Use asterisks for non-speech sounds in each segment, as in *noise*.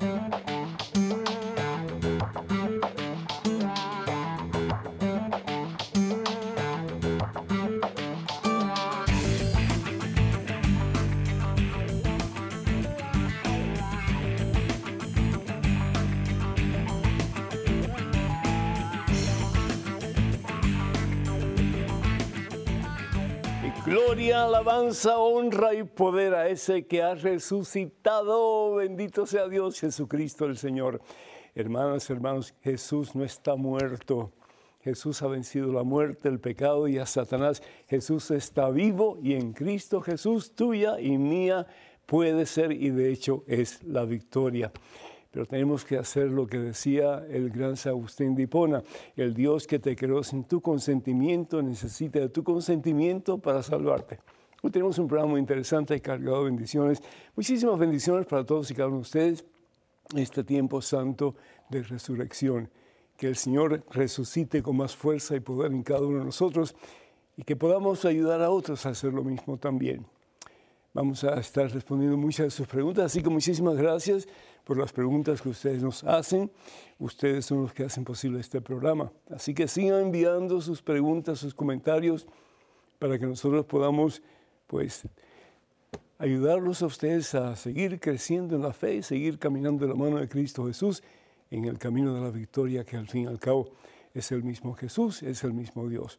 うん Alabanza, honra y poder a ese que ha resucitado. Bendito sea Dios Jesucristo el Señor. Hermanas, hermanos, Jesús no está muerto. Jesús ha vencido la muerte, el pecado y a Satanás. Jesús está vivo y en Cristo Jesús, tuya y mía, puede ser y de hecho es la victoria pero tenemos que hacer lo que decía el gran San Agustín de Hipona, el Dios que te creó sin tu consentimiento necesita de tu consentimiento para salvarte. Hoy tenemos un programa muy interesante cargado de bendiciones, muchísimas bendiciones para todos y cada uno de ustedes, este tiempo santo de resurrección. Que el Señor resucite con más fuerza y poder en cada uno de nosotros y que podamos ayudar a otros a hacer lo mismo también. Vamos a estar respondiendo muchas de sus preguntas, así que muchísimas gracias por las preguntas que ustedes nos hacen. Ustedes son los que hacen posible este programa. Así que sigan enviando sus preguntas, sus comentarios, para que nosotros podamos, pues, ayudarlos a ustedes a seguir creciendo en la fe y seguir caminando de la mano de Cristo Jesús en el camino de la victoria, que al fin y al cabo es el mismo Jesús, es el mismo Dios.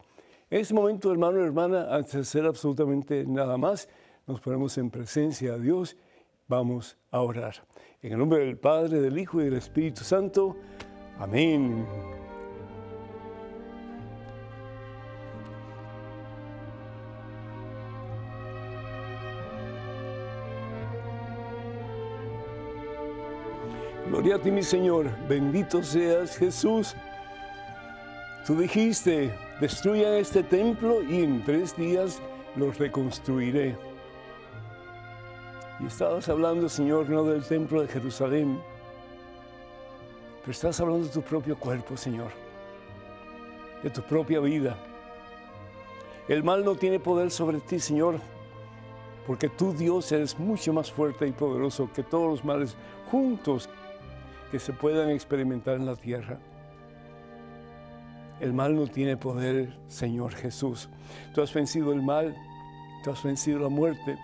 En este momento, hermano y hermana, antes de hacer absolutamente nada más, nos ponemos en presencia de Dios, vamos a orar. En el nombre del Padre, del Hijo y del Espíritu Santo. Amén. Gloria a ti, mi Señor. Bendito seas, Jesús. Tú dijiste, destruya este templo y en tres días lo reconstruiré. Y estabas hablando, Señor, no del templo de Jerusalén, pero estás hablando de tu propio cuerpo, Señor, de tu propia vida. El mal no tiene poder sobre ti, Señor, porque tú, Dios, eres mucho más fuerte y poderoso que todos los males juntos que se puedan experimentar en la tierra. El mal no tiene poder, Señor Jesús. Tú has vencido el mal, tú has vencido la muerte,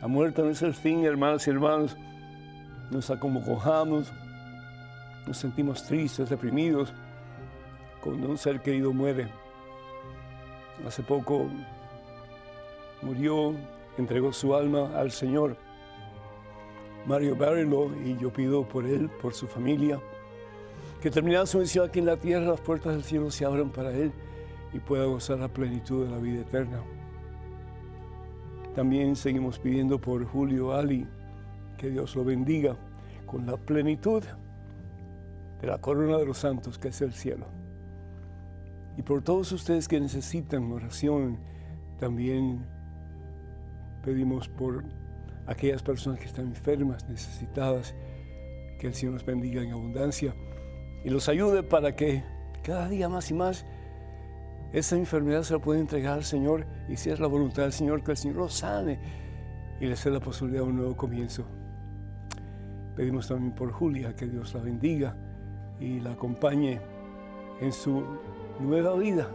la muerte no es el fin, hermanos y hermanos. Nos acomojamos, nos sentimos tristes, deprimidos cuando un ser querido muere. Hace poco murió, entregó su alma al Señor. Mario Barilo, y yo pido por él, por su familia, que terminada su misión aquí en la tierra, las puertas del cielo se abran para él y pueda gozar la plenitud de la vida eterna. También seguimos pidiendo por Julio Ali, que Dios lo bendiga con la plenitud de la corona de los santos que es el cielo. Y por todos ustedes que necesitan oración, también pedimos por aquellas personas que están enfermas, necesitadas, que el Señor nos bendiga en abundancia y los ayude para que cada día más y más esa enfermedad se la puede entregar al Señor y si es la voluntad del Señor, que el Señor lo sane y le dé la posibilidad de un nuevo comienzo. Pedimos también por Julia, que Dios la bendiga y la acompañe en su nueva vida,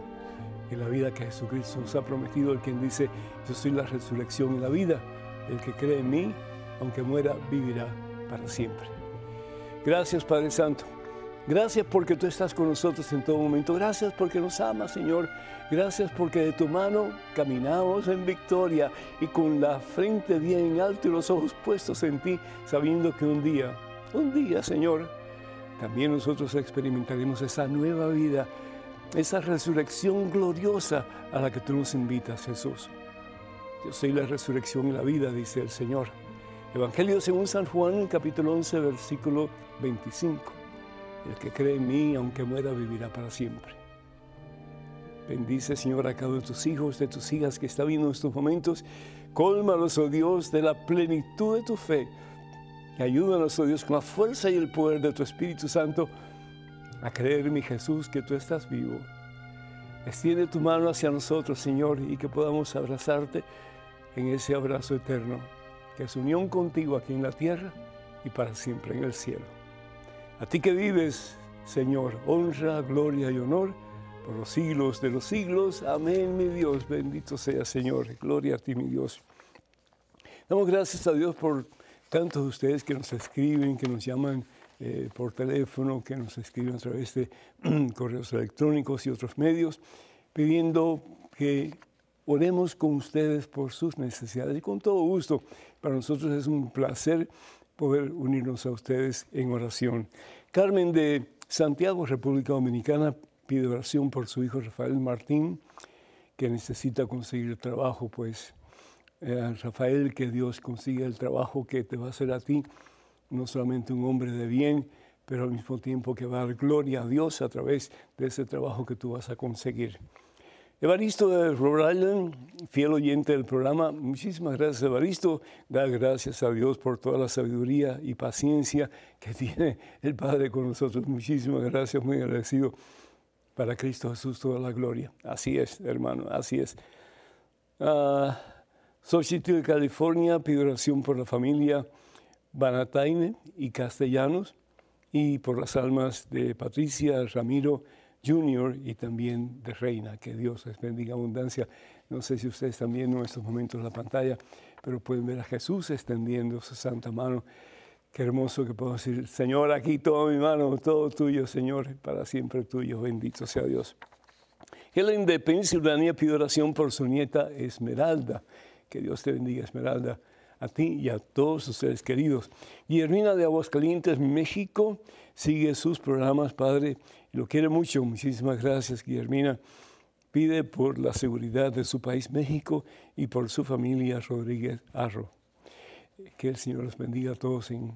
en la vida que Jesucristo nos ha prometido, el quien dice, yo soy la resurrección y la vida, el que cree en mí, aunque muera, vivirá para siempre. Gracias Padre Santo. Gracias porque tú estás con nosotros en todo momento. Gracias porque nos amas, Señor. Gracias porque de tu mano caminamos en victoria y con la frente bien alto y los ojos puestos en ti, sabiendo que un día, un día, Señor, también nosotros experimentaremos esa nueva vida, esa resurrección gloriosa a la que tú nos invitas, Jesús. Yo soy la resurrección y la vida, dice el Señor. Evangelio según San Juan, capítulo 11, versículo 25. El que cree en mí, aunque muera, vivirá para siempre. Bendice, Señor, a cada uno de tus hijos, de tus hijas que está viendo en estos momentos. Cólmalos, oh Dios, de la plenitud de tu fe. Y ayúdanos, oh Dios, con la fuerza y el poder de tu Espíritu Santo a creer, mi Jesús, que tú estás vivo. Extiende tu mano hacia nosotros, Señor, y que podamos abrazarte en ese abrazo eterno, que es unión contigo aquí en la tierra y para siempre en el cielo. A ti que vives, Señor, honra, gloria y honor por los siglos de los siglos. Amén, mi Dios. Bendito sea, Señor. Gloria a ti, mi Dios. Damos gracias a Dios por tantos de ustedes que nos escriben, que nos llaman eh, por teléfono, que nos escriben a través de *clears throat* correos electrónicos y otros medios, pidiendo que oremos con ustedes por sus necesidades. Y con todo gusto, para nosotros es un placer poder unirnos a ustedes en oración. Carmen de Santiago, República Dominicana, pide oración por su hijo Rafael Martín, que necesita conseguir trabajo, pues eh, Rafael, que Dios consiga el trabajo que te va a hacer a ti, no solamente un hombre de bien, pero al mismo tiempo que va a dar gloria a Dios a través de ese trabajo que tú vas a conseguir. Evaristo de Rhode fiel oyente del programa, muchísimas gracias Evaristo, da gracias a Dios por toda la sabiduría y paciencia que *laughs* tiene el Padre con nosotros. Muchísimas gracias, muy agradecido. Para Cristo Jesús toda la gloria. Así es, hermano, así es. Uh, de California, pido oración por la familia Banataine y Castellanos y por las almas de Patricia, Ramiro, Junior y también de Reina. Que Dios les bendiga abundancia. No sé si ustedes están viendo en estos momentos la pantalla, pero pueden ver a Jesús extendiendo su santa mano. Qué hermoso que puedo decir, Señor, aquí toda mi mano, todo tuyo, Señor, para siempre tuyo. Bendito sea Dios. Helen de Pensilvania pide oración por su nieta Esmeralda. Que Dios te bendiga, Esmeralda a ti y a todos sus seres queridos. Guillermina de Aguascalientes, México, sigue sus programas, Padre, lo quiere mucho. Muchísimas gracias, Guillermina. Pide por la seguridad de su país, México, y por su familia, Rodríguez Arro. Que el Señor los bendiga a todos en,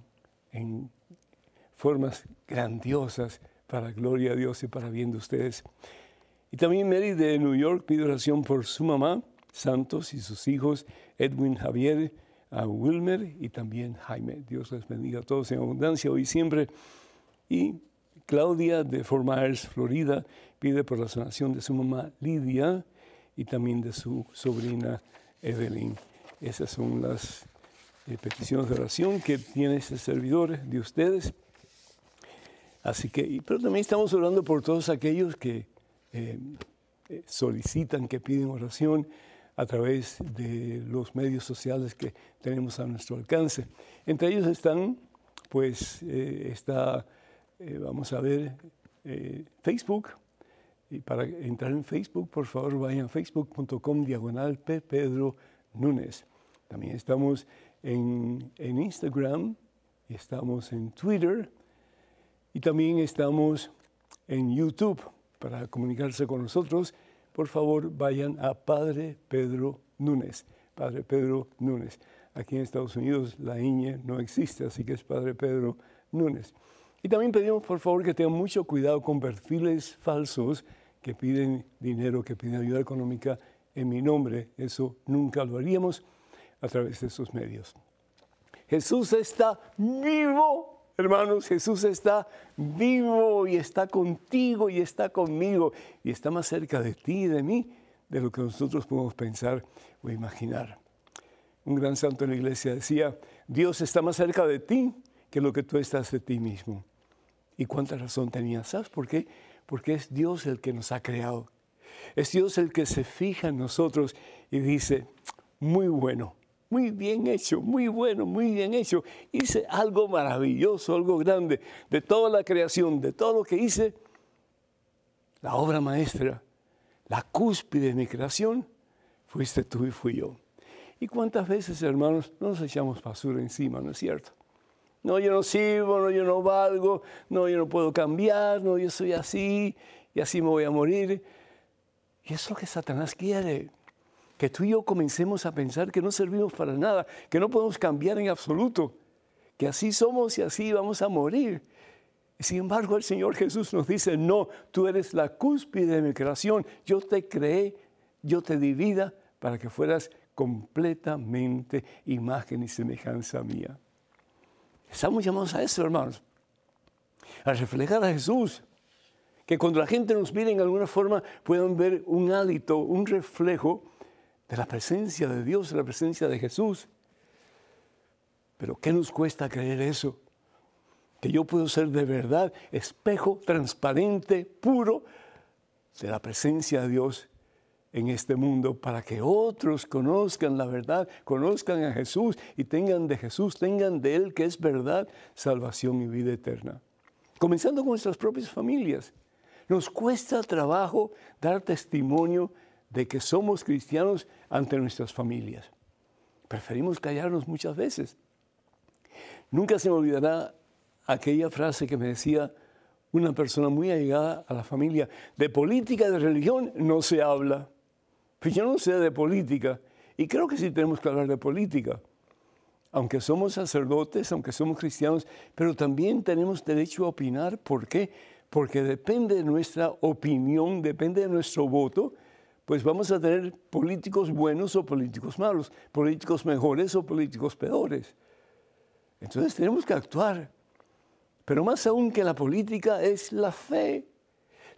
en formas grandiosas para gloria a Dios y para bien de ustedes. Y también Mary de New York pide oración por su mamá, Santos, y sus hijos, Edwin Javier, a Wilmer y también Jaime. Dios les bendiga a todos en abundancia hoy y siempre. Y Claudia de Fort Myers, Florida, pide por la sanación de su mamá Lidia y también de su sobrina Evelyn. Esas son las eh, peticiones de oración que tiene este servidor de ustedes. Así que, pero también estamos orando por todos aquellos que eh, eh, solicitan, que piden oración a través de los medios sociales que tenemos a nuestro alcance. Entre ellos están, pues, eh, eh, vamos a ver, eh, Facebook. Y para entrar en Facebook, por favor, vayan a facebook.com diagonal. Pedro Núñez. También estamos en, Instagram, estamos en Twitter y también estamos en YouTube para comunicarse con nosotros por favor vayan a Padre Pedro Núñez. Padre Pedro Núñez. Aquí en Estados Unidos la INE no existe, así que es Padre Pedro Núñez. Y también pedimos por favor que tengan mucho cuidado con perfiles falsos que piden dinero, que piden ayuda económica en mi nombre. Eso nunca lo haríamos a través de esos medios. Jesús está vivo Hermanos, Jesús está vivo y está contigo y está conmigo y está más cerca de ti y de mí de lo que nosotros podemos pensar o imaginar. Un gran santo en la iglesia decía, Dios está más cerca de ti que lo que tú estás de ti mismo. ¿Y cuánta razón tenía? ¿Sabes por qué? Porque es Dios el que nos ha creado. Es Dios el que se fija en nosotros y dice, muy bueno, muy bien hecho, muy bueno, muy bien hecho. Hice algo maravilloso, algo grande. De toda la creación, de todo lo que hice, la obra maestra, la cúspide de mi creación, fuiste tú y fui yo. ¿Y cuántas veces, hermanos, nos echamos basura encima, no es cierto? No, yo no sirvo, no, yo no valgo, no, yo no puedo cambiar, no, yo soy así y así me voy a morir. Y eso es lo que Satanás quiere que tú y yo comencemos a pensar que no servimos para nada, que no podemos cambiar en absoluto, que así somos y así vamos a morir. Sin embargo, el Señor Jesús nos dice, no, tú eres la cúspide de mi creación, yo te creé, yo te di vida para que fueras completamente imagen y semejanza mía. Estamos llamados a eso, hermanos, a reflejar a Jesús, que cuando la gente nos mire en alguna forma puedan ver un hálito, un reflejo de la presencia de Dios, de la presencia de Jesús. Pero ¿qué nos cuesta creer eso? Que yo puedo ser de verdad espejo transparente, puro, de la presencia de Dios en este mundo para que otros conozcan la verdad, conozcan a Jesús y tengan de Jesús, tengan de Él que es verdad, salvación y vida eterna. Comenzando con nuestras propias familias. Nos cuesta trabajo dar testimonio de que somos cristianos ante nuestras familias. Preferimos callarnos muchas veces. Nunca se me olvidará aquella frase que me decía una persona muy allegada a la familia, de política de religión no se habla. Pues no sé de política y creo que sí tenemos que hablar de política. Aunque somos sacerdotes, aunque somos cristianos, pero también tenemos derecho a opinar. ¿Por qué? Porque depende de nuestra opinión, depende de nuestro voto, pues vamos a tener políticos buenos o políticos malos, políticos mejores o políticos peores. Entonces tenemos que actuar. Pero más aún que la política es la fe.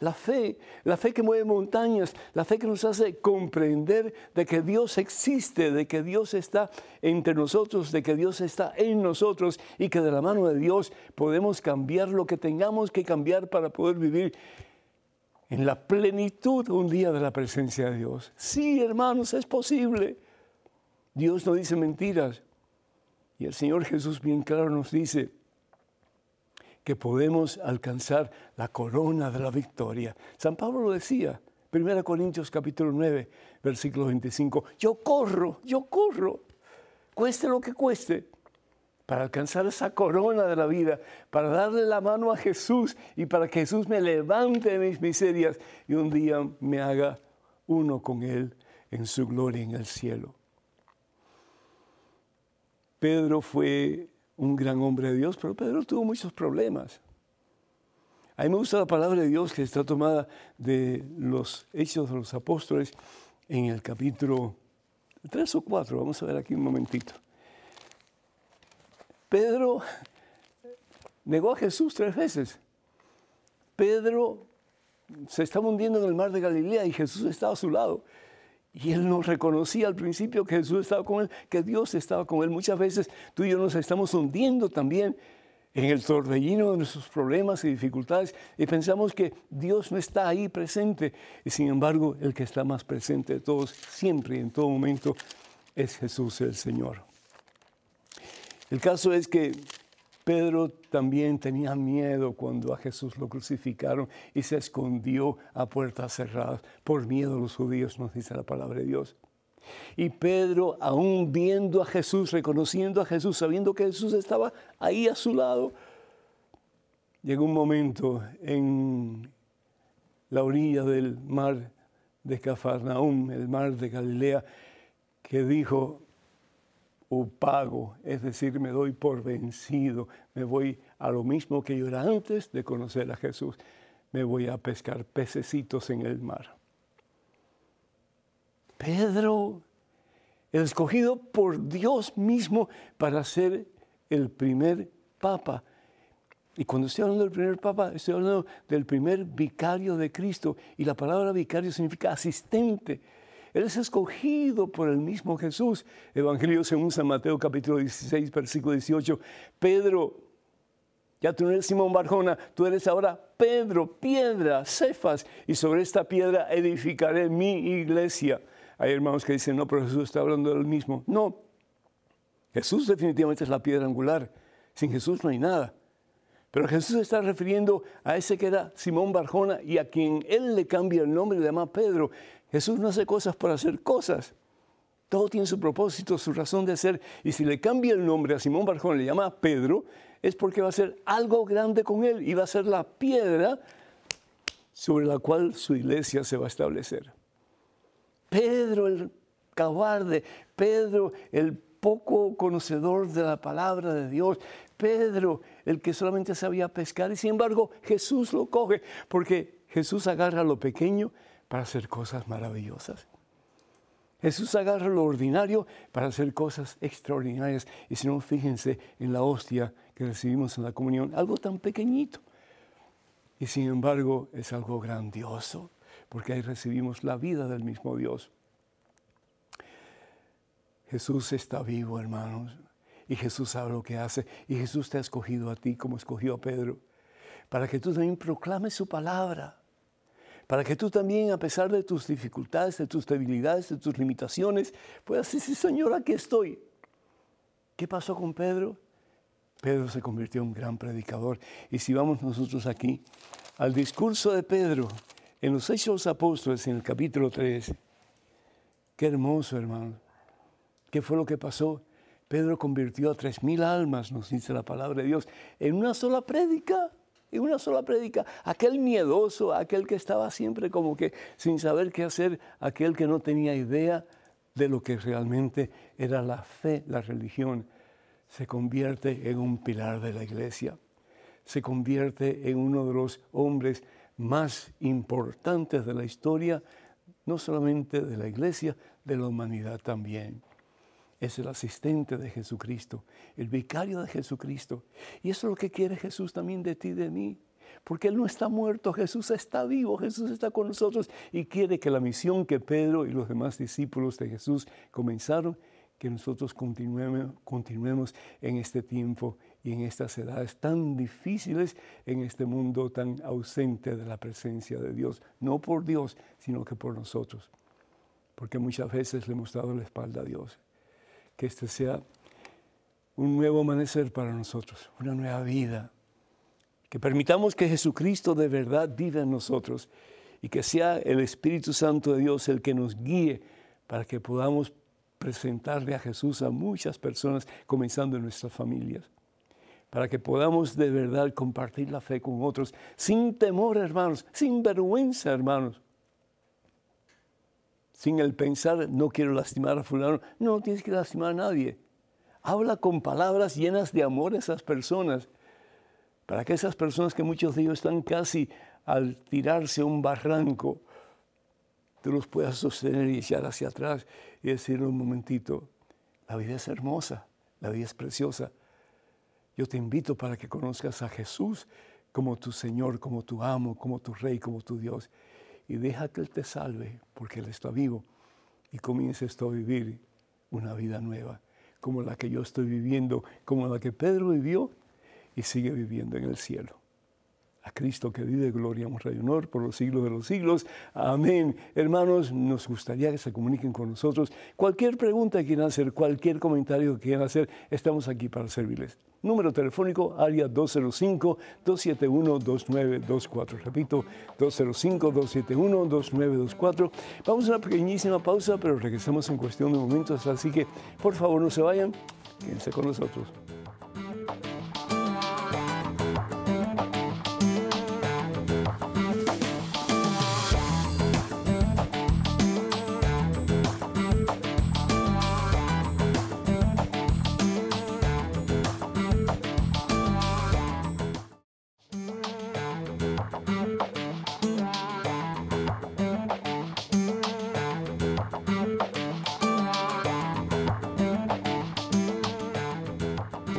La fe, la fe que mueve montañas, la fe que nos hace comprender de que Dios existe, de que Dios está entre nosotros, de que Dios está en nosotros y que de la mano de Dios podemos cambiar lo que tengamos que cambiar para poder vivir en la plenitud un día de la presencia de Dios. Sí, hermanos, es posible. Dios no dice mentiras. Y el Señor Jesús bien claro nos dice, que podemos alcanzar la corona de la victoria. San Pablo lo decía, 1 Corintios capítulo 9, versículo 25, yo corro, yo corro, cueste lo que cueste, para alcanzar esa corona de la vida, para darle la mano a Jesús y para que Jesús me levante de mis miserias y un día me haga uno con Él en su gloria en el cielo. Pedro fue un gran hombre de Dios, pero Pedro tuvo muchos problemas. A mí me gusta la palabra de Dios que está tomada de los Hechos de los Apóstoles en el capítulo 3 o 4. Vamos a ver aquí un momentito. Pedro negó a Jesús tres veces. Pedro se estaba hundiendo en el mar de Galilea y Jesús estaba a su lado. Y él no reconocía al principio que Jesús estaba con él, que Dios estaba con él. Muchas veces tú y yo nos estamos hundiendo también en el torbellino de nuestros problemas y dificultades y pensamos que Dios no está ahí presente. Y sin embargo, el que está más presente de todos, siempre y en todo momento, es Jesús el Señor. El caso es que Pedro también tenía miedo cuando a Jesús lo crucificaron y se escondió a puertas cerradas por miedo a los judíos, nos dice la palabra de Dios. Y Pedro, aún viendo a Jesús, reconociendo a Jesús, sabiendo que Jesús estaba ahí a su lado, llegó un momento en la orilla del mar de Cafarnaum, el mar de Galilea, que dijo, o pago, es decir, me doy por vencido, me voy a lo mismo que yo era antes de conocer a Jesús, me voy a pescar pececitos en el mar. Pedro, el escogido por Dios mismo para ser el primer papa. Y cuando estoy hablando del primer papa, estoy hablando del primer vicario de Cristo. Y la palabra vicario significa asistente él es escogido por el mismo Jesús. Evangelio según San Mateo capítulo 16, versículo 18. Pedro, ya tú no eres Simón Barjona, tú eres ahora Pedro, piedra, Cefas, y sobre esta piedra edificaré mi iglesia. Hay hermanos que dicen, no, pero Jesús está hablando del mismo. No, Jesús definitivamente es la piedra angular. Sin Jesús no hay nada. Pero Jesús está refiriendo a ese que era Simón Barjona y a quien él le cambia el nombre y le llama Pedro. Jesús no hace cosas por hacer cosas. Todo tiene su propósito, su razón de ser. Y si le cambia el nombre a Simón Barjón, le llama Pedro, es porque va a ser algo grande con él y va a ser la piedra sobre la cual su iglesia se va a establecer. Pedro el cobarde, Pedro el poco conocedor de la palabra de Dios, Pedro el que solamente sabía pescar y sin embargo Jesús lo coge porque Jesús agarra lo pequeño para hacer cosas maravillosas. Jesús agarra lo ordinario para hacer cosas extraordinarias. Y si no, fíjense en la hostia que recibimos en la comunión, algo tan pequeñito. Y sin embargo es algo grandioso, porque ahí recibimos la vida del mismo Dios. Jesús está vivo, hermanos. Y Jesús sabe lo que hace. Y Jesús te ha escogido a ti como escogió a Pedro. Para que tú también proclames su palabra. Para que tú también, a pesar de tus dificultades, de tus debilidades, de tus limitaciones, puedas decir, Señor, aquí estoy. ¿Qué pasó con Pedro? Pedro se convirtió en un gran predicador. Y si vamos nosotros aquí al discurso de Pedro en los Hechos Apóstoles, en el capítulo 3, qué hermoso, hermano. ¿Qué fue lo que pasó? Pedro convirtió a tres mil almas, nos dice la palabra de Dios, en una sola prédica, en una sola prédica. Aquel miedoso, aquel que estaba siempre como que sin saber qué hacer, aquel que no tenía idea de lo que realmente era la fe, la religión, se convierte en un pilar de la iglesia, se convierte en uno de los hombres más importantes de la historia, no solamente de la iglesia, de la humanidad también. Es el asistente de Jesucristo, el vicario de Jesucristo. Y eso es lo que quiere Jesús también de ti y de mí. Porque Él no está muerto, Jesús está vivo, Jesús está con nosotros y quiere que la misión que Pedro y los demás discípulos de Jesús comenzaron, que nosotros continuemos, continuemos en este tiempo y en estas edades tan difíciles, en este mundo tan ausente de la presencia de Dios. No por Dios, sino que por nosotros. Porque muchas veces le hemos dado la espalda a Dios. Que este sea un nuevo amanecer para nosotros, una nueva vida. Que permitamos que Jesucristo de verdad viva en nosotros y que sea el Espíritu Santo de Dios el que nos guíe para que podamos presentarle a Jesús a muchas personas, comenzando en nuestras familias, para que podamos de verdad compartir la fe con otros, sin temor, hermanos, sin vergüenza, hermanos, sin el pensar, no quiero lastimar a fulano, no, no tienes que lastimar a nadie. Habla con palabras llenas de amor a esas personas, para que esas personas que muchos de ellos están casi al tirarse a un barranco, tú los puedas sostener y echar hacia atrás y decirle un momentito, la vida es hermosa, la vida es preciosa. Yo te invito para que conozcas a Jesús como tu Señor, como tu amo, como tu Rey, como tu Dios. Y deja que Él te salve, porque Él está vivo. Y comiences tú a vivir una vida nueva, como la que yo estoy viviendo, como la que Pedro vivió y sigue viviendo en el cielo Cristo que vive, gloria, honra y honor por los siglos de los siglos. Amén. Hermanos, nos gustaría que se comuniquen con nosotros. Cualquier pregunta que quieran hacer, cualquier comentario que quieran hacer, estamos aquí para servirles. Número telefónico, área 205-271-2924. Repito, 205-271-2924. Vamos a una pequeñísima pausa, pero regresamos en cuestión de momentos, así que por favor no se vayan, quédense con nosotros.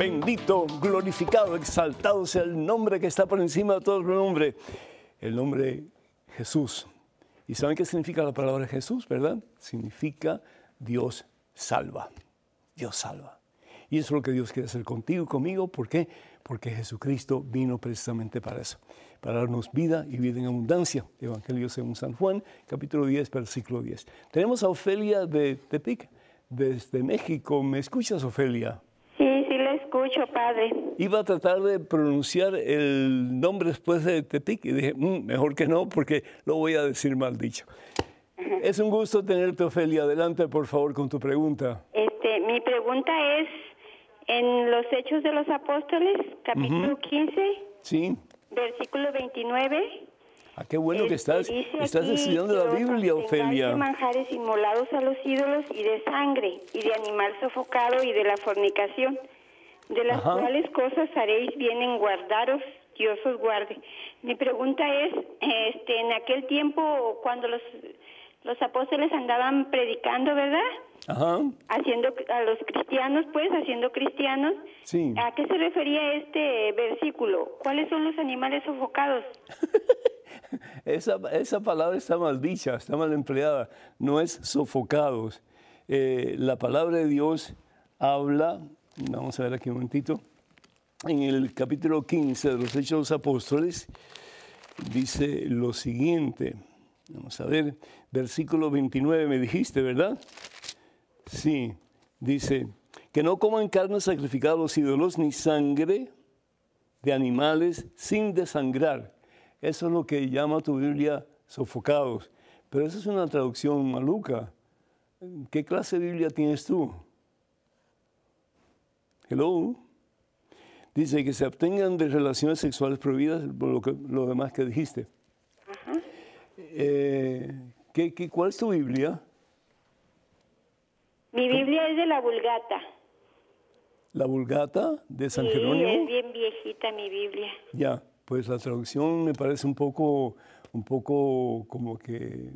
Bendito, glorificado, exaltado sea el nombre que está por encima de todo el nombre, el nombre Jesús. ¿Y saben qué significa la palabra Jesús, verdad? Significa Dios salva. Dios salva. Y eso es lo que Dios quiere hacer contigo y conmigo. ¿Por qué? Porque Jesucristo vino precisamente para eso, para darnos vida y vida en abundancia. Evangelio según San Juan, capítulo 10, versículo 10. Tenemos a Ofelia de Tepic, desde México. ¿Me escuchas, Ofelia? Escucho, padre. Iba a tratar de pronunciar el nombre después de Tepic y dije, "Mm, mejor que no, porque lo voy a decir mal dicho. Es un gusto tenerte, Ofelia. Adelante, por favor, con tu pregunta. Este, mi pregunta es, en los Hechos de los Apóstoles, capítulo 15, Sí. versículo 29. Ah, qué bueno que este, estás, estás estudiando la Biblia, abstengáis de Ofelia. manjares inmolados a los ídolos y de sangre, y de animal sofocado y de la fornicación, de las Ajá. cuales cosas haréis bien en guardaros, Dios os guarde. Mi pregunta es, este, en aquel tiempo, cuando los, los apóstoles andaban predicando, ¿verdad? Ajá. haciendo a los cristianos, pues, haciendo cristianos. Sí. ¿A qué se refería este versículo? ¿Cuáles son los animales sofocados? *laughs* Esa, esa palabra está mal dicha, está mal empleada. No es sofocados. Eh, la palabra de Dios habla vamos a ver aquí un momentito, en el capítulo 15 de los Hechos de los Apóstoles, dice lo siguiente. Vamos a ver, versículo 29 me dijiste, ¿verdad? Sí, dice, que no coman carne sacrificada a los ídolos, ni sangre de animales sin desangrar. Eso es lo que llama tu Biblia sofocados. Pero esa es una traducción maluca. ¿Qué clase de Biblia tienes tú? Hello. Dice que se abstengan de relaciones sexuales prohibidas, por lo, que, lo demás que dijiste. Eh, ¿qué, qué, cuál es tu Biblia? Mi Biblia es de la Vulgata. ¿La Vulgata de San sí, Jerónimo? es bien viejita mi Biblia. Ya, pues la traducción me parece un poco, un poco como que...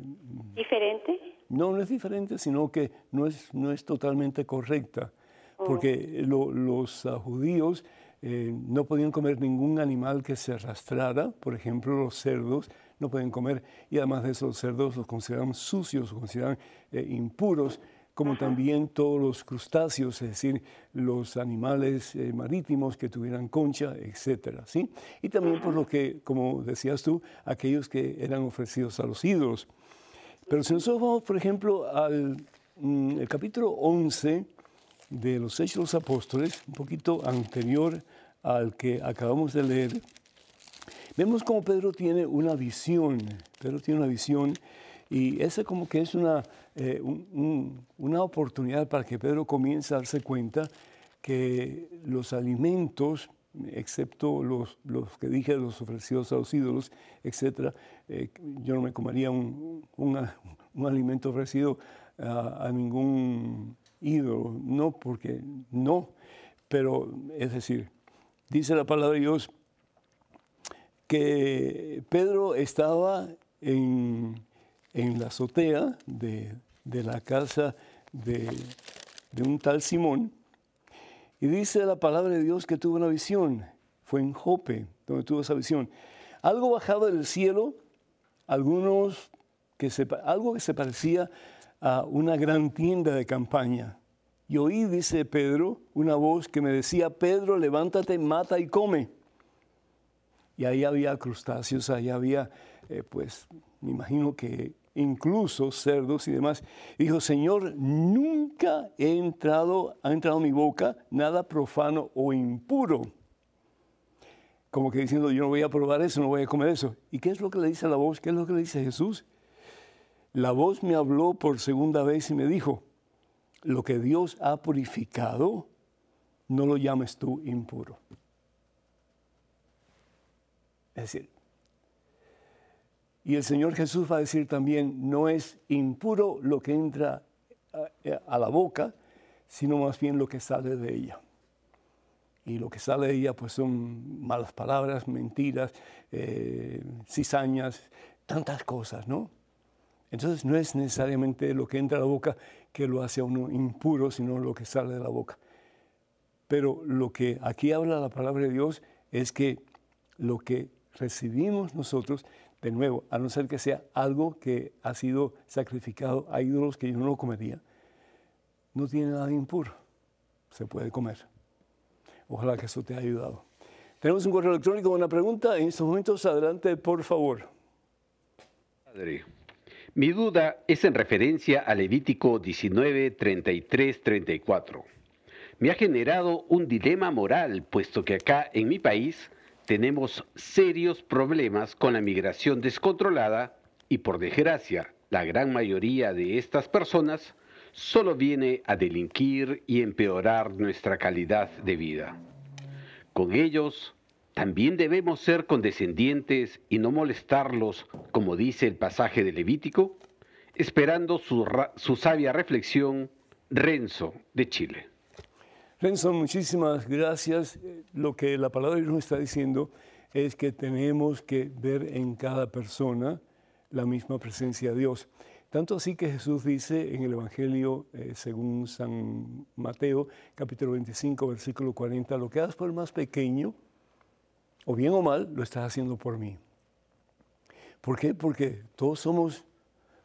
¿Diferente? No, no es diferente, sino que no es, no es totalmente correcta, porque lo- los ah, judíos eh, no podían comer ningún animal que se arrastrara, por ejemplo, los cerdos no podían comer, y además de eso los cerdos los consideraban sucios, los consideraban eh, impuros, como también todos los crustáceos, es decir, los animales eh, marítimos que tuvieran concha, etcétera, ¿sí? Y también por lo que, como decías tú, aquellos que eran ofrecidos a los ídolos. Pero si nosotros vamos, por ejemplo, al mm, el capítulo 11 de los Hechos de los Apóstoles, un poquito anterior al que acabamos de leer, vemos como Pedro tiene una visión. Pedro tiene una visión y esa como que es una, eh, un- un- una oportunidad para que Pedro comience a darse cuenta que los alimentos, excepto los, los que dije, los ofrecidos a los ídolos, etcétera, eh, yo no me comería un, un- alimento ofrecido a ningún ídolo, no porque no, pero es decir, dice la palabra de Dios que Pedro estaba en, en la azotea de, de la casa de, de un tal Simón y dice la palabra de Dios que tuvo una visión. Fue en Jope donde tuvo esa visión. Algo bajado del cielo, algunos que se, algo que se parecía a una gran tienda de campaña. Y oí, dice Pedro, una voz que me decía, Pedro, levántate, mata y come. Y ahí había crustáceos, ahí había, eh, pues, me imagino que incluso cerdos y demás. Dijo, Señor, nunca he entrado, ha entrado a mi boca nada profano o impuro. Como que diciendo, yo no voy a probar eso, no voy a comer eso. ¿Y qué es lo que le dice la voz? ¿Qué es lo que le dice Jesús? La voz me habló por segunda vez y me dijo, lo que Dios ha purificado, no lo llames tú impuro. Es decir, y el Señor Jesús va a decir también, no es impuro lo que entra a, a la boca, sino más bien lo que sale de ella. Y lo que sale de ella pues son malas palabras, mentiras, eh, cizañas, tantas cosas, ¿no? Entonces no es necesariamente lo que entra a la boca que lo hace a uno impuro, sino lo que sale de la boca. Pero lo que aquí habla la palabra de Dios es que lo que recibimos nosotros, de nuevo, a no ser que sea algo que ha sido sacrificado a ídolos que yo no comería, no tiene nada de impuro. Se puede comer. Ojalá que eso te haya ayudado. Tenemos un correo electrónico con una pregunta. En estos momentos, adelante, por favor. Mi duda es en referencia a Levítico 19, 33, 34. Me ha generado un dilema moral, puesto que acá en mi país tenemos serios problemas con la migración descontrolada y por desgracia la gran mayoría de estas personas solo viene a delinquir y empeorar nuestra calidad de vida. Con ellos también debemos ser condescendientes y no molestarlos, como dice el pasaje de Levítico, esperando su, su sabia reflexión, Renzo de Chile. Renzo, muchísimas gracias. Eh, Lo que la palabra de Dios nos está diciendo es que tenemos que ver en cada persona la misma presencia de Dios. Tanto así que Jesús dice en el Evangelio eh, según San Mateo, capítulo 25, versículo 40, lo que hagas por el más pequeño, o bien o mal, lo estás haciendo por mí. ¿Por qué? Porque todos somos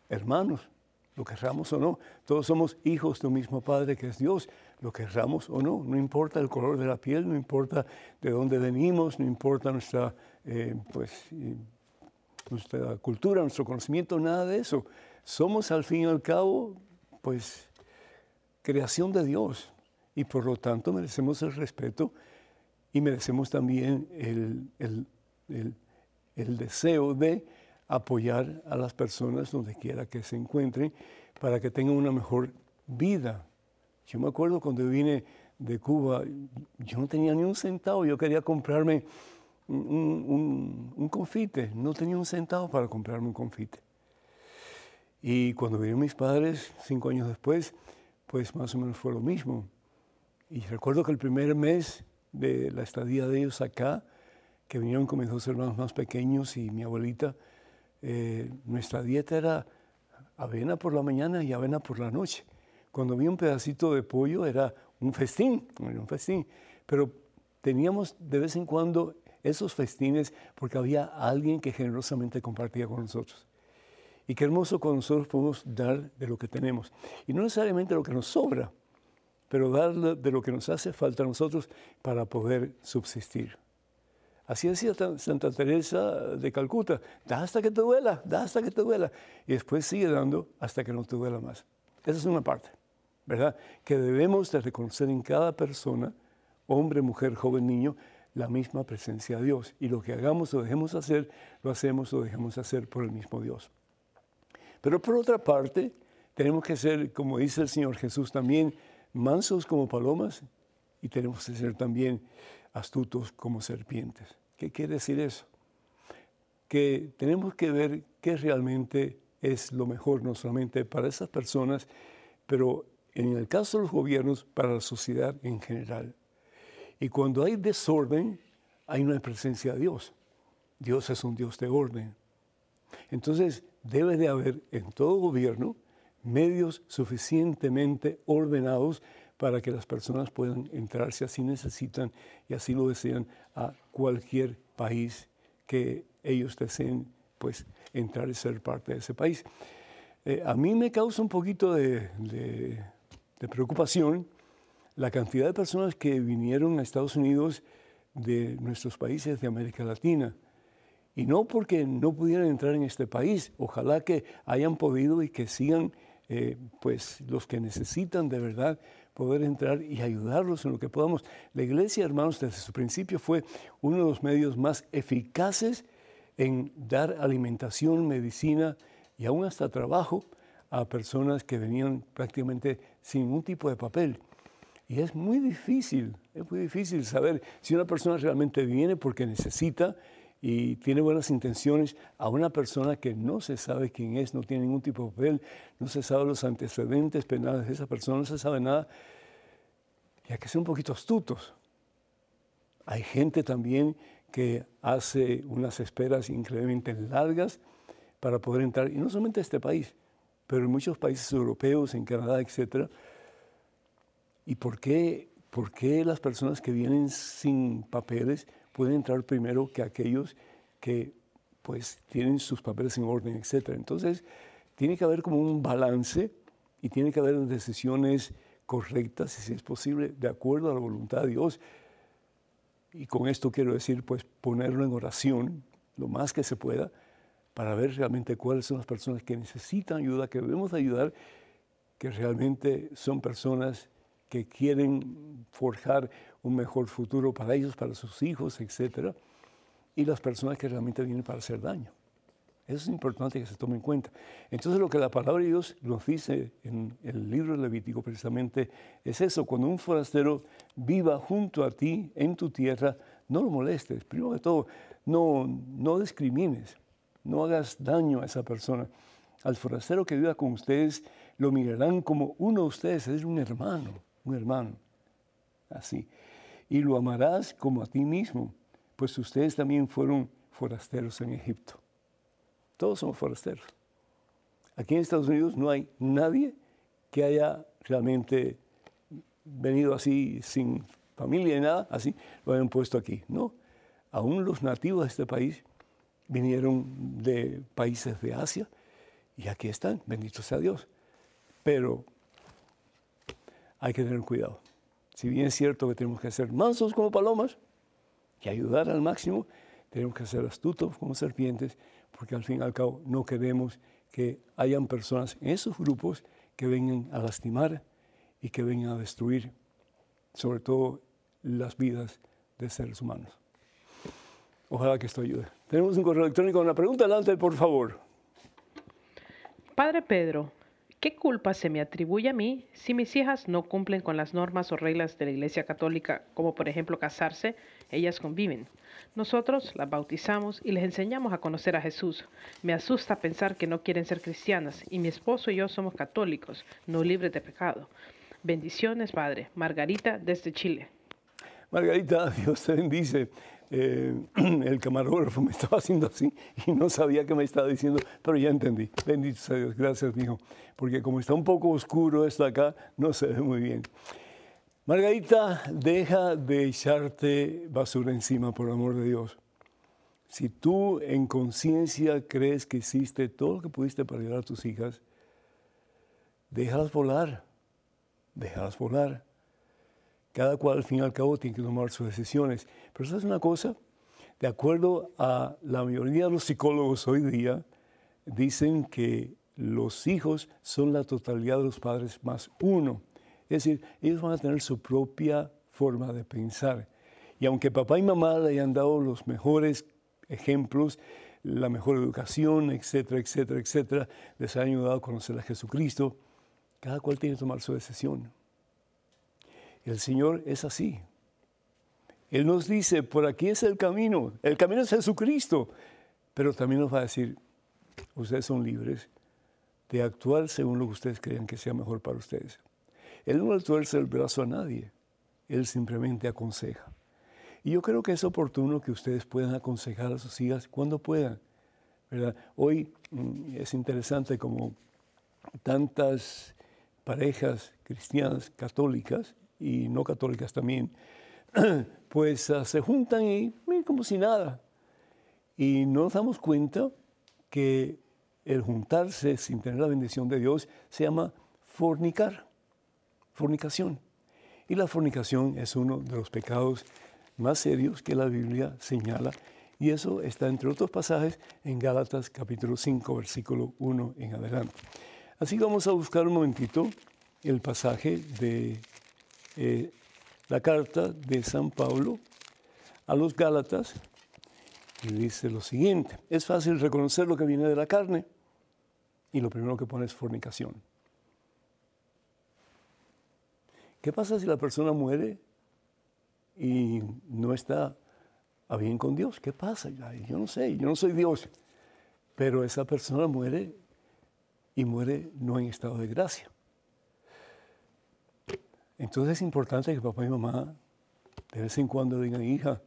hermanos, lo querramos o no. Todos somos hijos de un mismo Padre que es Dios. lo querramos o no, no importa el color de la piel, no importa de dónde venimos, no importa nuestra, eh, pues, nuestra cultura, nuestro conocimiento, nada de eso. Somos al fin y al cabo, pues, creación de Dios y por lo tanto merecemos el respeto y merecemos también el, el deseo de apoyar a las personas donde quiera que se encuentren para que tengan una mejor vida. Yo me acuerdo cuando vine de Cuba, yo no tenía ni un centavo, yo quería comprarme un, confite, no tenía un centavo para comprarme un confite. Y cuando vinieron mis padres, cinco años después, pues más o menos fue lo mismo. Y recuerdo que el primer mes de la estadía de ellos acá, que vinieron con mis dos hermanos más pequeños y mi abuelita, eh, nuestra dieta era avena por la mañana y avena por la noche. Cuando vi un pedacito de pollo era un festín, un festín. Pero teníamos de vez en cuando esos festines porque había alguien que generosamente compartía con nosotros. Y qué hermoso cuando nosotros podemos dar de lo que tenemos. Y no necesariamente lo que nos sobra, pero dar de lo que nos hace falta a nosotros para poder subsistir. Así decía Santa Teresa de Calcuta, da hasta que te duela, da hasta que te duela. Y después sigue dando hasta que no te duela más. Esa es una parte. ¿verdad? Que debemos de reconocer en cada persona, hombre, mujer, joven, niño, la misma presencia de Dios. Y lo que hagamos o dejemos hacer, lo hacemos o dejamos hacer por el mismo Dios. Pero por otra parte, tenemos que ser, como dice el Señor Jesús también, mansos como palomas y tenemos que ser también astutos como serpientes. ¿Qué quiere decir eso? Que tenemos que ver qué realmente es lo mejor, no solamente para esas personas, pero en el caso de los gobiernos, para la sociedad en general. Y cuando hay desorden, hay una presencia de Dios. Dios es un Dios de orden. Entonces, debe de haber en todo gobierno medios suficientemente ordenados para que las personas puedan entrar si así necesitan y así lo desean a cualquier país que ellos deseen pues entrar y ser parte de ese país. Eh, a mí me causa un poquito de de preocupación la cantidad de personas que vinieron a Estados Unidos de nuestros países de América Latina. Y no porque no pudieran entrar en este país, ojalá que hayan podido y que sigan eh, pues los que necesitan de verdad poder entrar y ayudarlos en lo que podamos. La iglesia, hermanos, desde su principio fue uno de los medios más eficaces en dar alimentación, medicina y aún hasta trabajo a personas que venían prácticamente sin ningún tipo de papel. Y es muy difícil, es muy difícil saber si una persona realmente viene porque necesita y tiene buenas intenciones a una persona que no se sabe quién es, no tiene ningún tipo de papel, no se sabe los antecedentes penales de esa persona, no se sabe nada. Y hay que ser un poquito astutos. Hay gente también que hace unas esperas increíblemente largas para poder entrar, y no solamente este país, pero en muchos países europeos, en Canadá, etc. ¿Y por qué, por qué las personas que vienen sin papeles pueden entrar primero que aquellos que pues tienen sus papeles en orden, etcétera? Entonces, tiene que haber como un balance y tiene que haber decisiones correctas, si es posible, de acuerdo a la voluntad de Dios. Y con esto quiero decir, pues ponerlo en oración lo más que se pueda, para ver realmente cuáles son las personas que necesitan ayuda, que debemos ayudar, que realmente son personas que quieren forjar un mejor futuro para ellos, para sus hijos, etc. Y las personas que realmente vienen para hacer daño. Eso es importante que se tome en cuenta. Entonces lo que la palabra de Dios nos dice en el libro de Levítico precisamente es eso, cuando un forastero viva junto a ti en tu tierra, no lo molestes. Primero de todo, no, no discrimines. No hagas daño a esa persona. Al forastero que viva con ustedes lo mirarán como uno de ustedes, es un hermano, un hermano. Así. Y lo amarás como a ti mismo, pues ustedes también fueron forasteros en Egipto. Todos somos forasteros. Aquí en Estados Unidos no hay nadie que haya realmente venido así sin familia y nada, así lo hayan puesto aquí. No, aún los nativos de este país vinieron de países de Asia y aquí están, bendito sea Dios. Pero hay que tener cuidado, Si bien es cierto que tenemos que ser mansos como palomas, que ayudar al máximo, tenemos que ser astutos como serpientes, porque al fin y al cabo no queremos que hayan personas en esos grupos que vengan a lastimar y que vengan a destruir, sobre todo las vidas de seres humanos. Ojalá que esto ayude. Tenemos un correo electrónico, una pregunta adelante, por favor. Padre Pedro, ¿qué culpa se me atribuye a mí si mis hijas no cumplen con las normas o reglas de la Iglesia Católica, como por ejemplo casarse? Ellas conviven. Nosotros las bautizamos y les enseñamos a conocer a Jesús. Me asusta pensar que no quieren ser cristianas y mi esposo y yo somos católicos, no libres de pecado. Bendiciones, Padre. Margarita desde Chile. Margarita, *laughs* Dios te bendice. Eh, *clears throat* el camarógrafo me *laughs* estaba haciendo así y no sabía qué me estaba diciendo, pero ya entendí. Bendito sea Dios, gracias, hijo, porque como está un poco oscuro esto acá, no se ve muy bien. Margarita, deja de echarte basura encima, por amor de Dios. Si tú en conciencia crees que hiciste todo lo que pudiste para ayudar a tus hijas, déjalas volar, déjalas volar. Cada cual al fin y al cabo tiene que tomar sus decisiones. Pero ¿sabes una cosa? De acuerdo a la mayoría de los psicólogos hoy día, dicen que los hijos son la totalidad de los padres más uno. Es decir, ellos van a tener su propia forma de pensar. Y aunque papá y mamá le hayan dado los mejores ejemplos, la mejor educación, etcétera, etcétera, etcétera, les han ayudado a conocer a Jesucristo, cada cual tiene que tomar su decisión. El Señor es así. Él nos dice, por aquí es el camino, el camino es Jesucristo, pero también nos va a decir, ustedes son libres de actuar según lo que ustedes crean que sea mejor para ustedes. Él no le tuerce el brazo a nadie, Él simplemente aconseja. Y yo creo que es oportuno que ustedes puedan aconsejar a sus hijas cuando puedan. ¿verdad? Hoy mm, es interesante como tantas parejas cristianas, católicas, y no católicas también, *clears throat* pues ah, se juntan y, como si nada. Y no nos damos cuenta que el juntarse sin tener la bendición de Dios se llama fornicar, fornicación. Y la fornicación es uno de los pecados más serios que la Biblia señala. Y eso está entre otros pasajes en Gálatas capítulo 5, versículo 1 en adelante. Así que vamos a buscar un momentito el pasaje de eh, la carta de San Pablo a los Gálatas dice lo siguiente, es fácil reconocer lo que viene de la carne y lo primero que pone es fornicación. ¿Qué pasa si la persona muere y no está a bien con Dios? ¿Qué pasa? Yo no sé, yo no soy Dios, pero esa persona muere y muere no en estado de gracia. Entonces es importante que papá y mamá de vez en cuando digan, hija,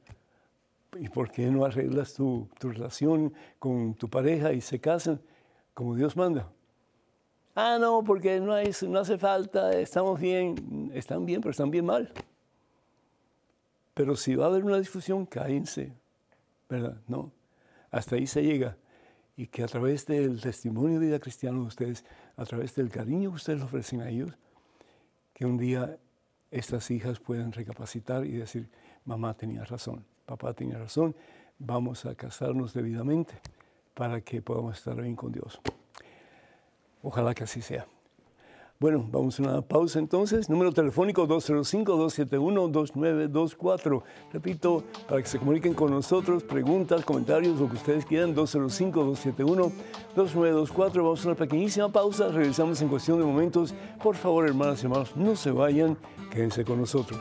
¿y por qué no arreglas tu, relación con tu pareja y se casan como Dios manda? Ah, no, porque no, hay, no hace falta, estamos bien, están bien, pero están bien mal. Pero si va a haber una discusión, cállense, ¿verdad? No, hasta ahí se llega. Y que a través del testimonio de vida cristiana de ustedes, a través del cariño que ustedes ofrecen a ellos, que un día estas hijas puedan recapacitar y decir, mamá tenía razón, papá tenía razón, vamos a casarnos debidamente para que podamos estar bien con Dios. Ojalá que así sea. Bueno, vamos a una pausa entonces. Número telefónico 205-271-2924. Repito, para que se comuniquen con nosotros, preguntas, comentarios, lo que ustedes quieran, 205-271-2924. Vamos a una pequeñísima pausa. Regresamos en cuestión de momentos. Por favor, hermanas y hermanos, no se vayan, quédense con nosotros.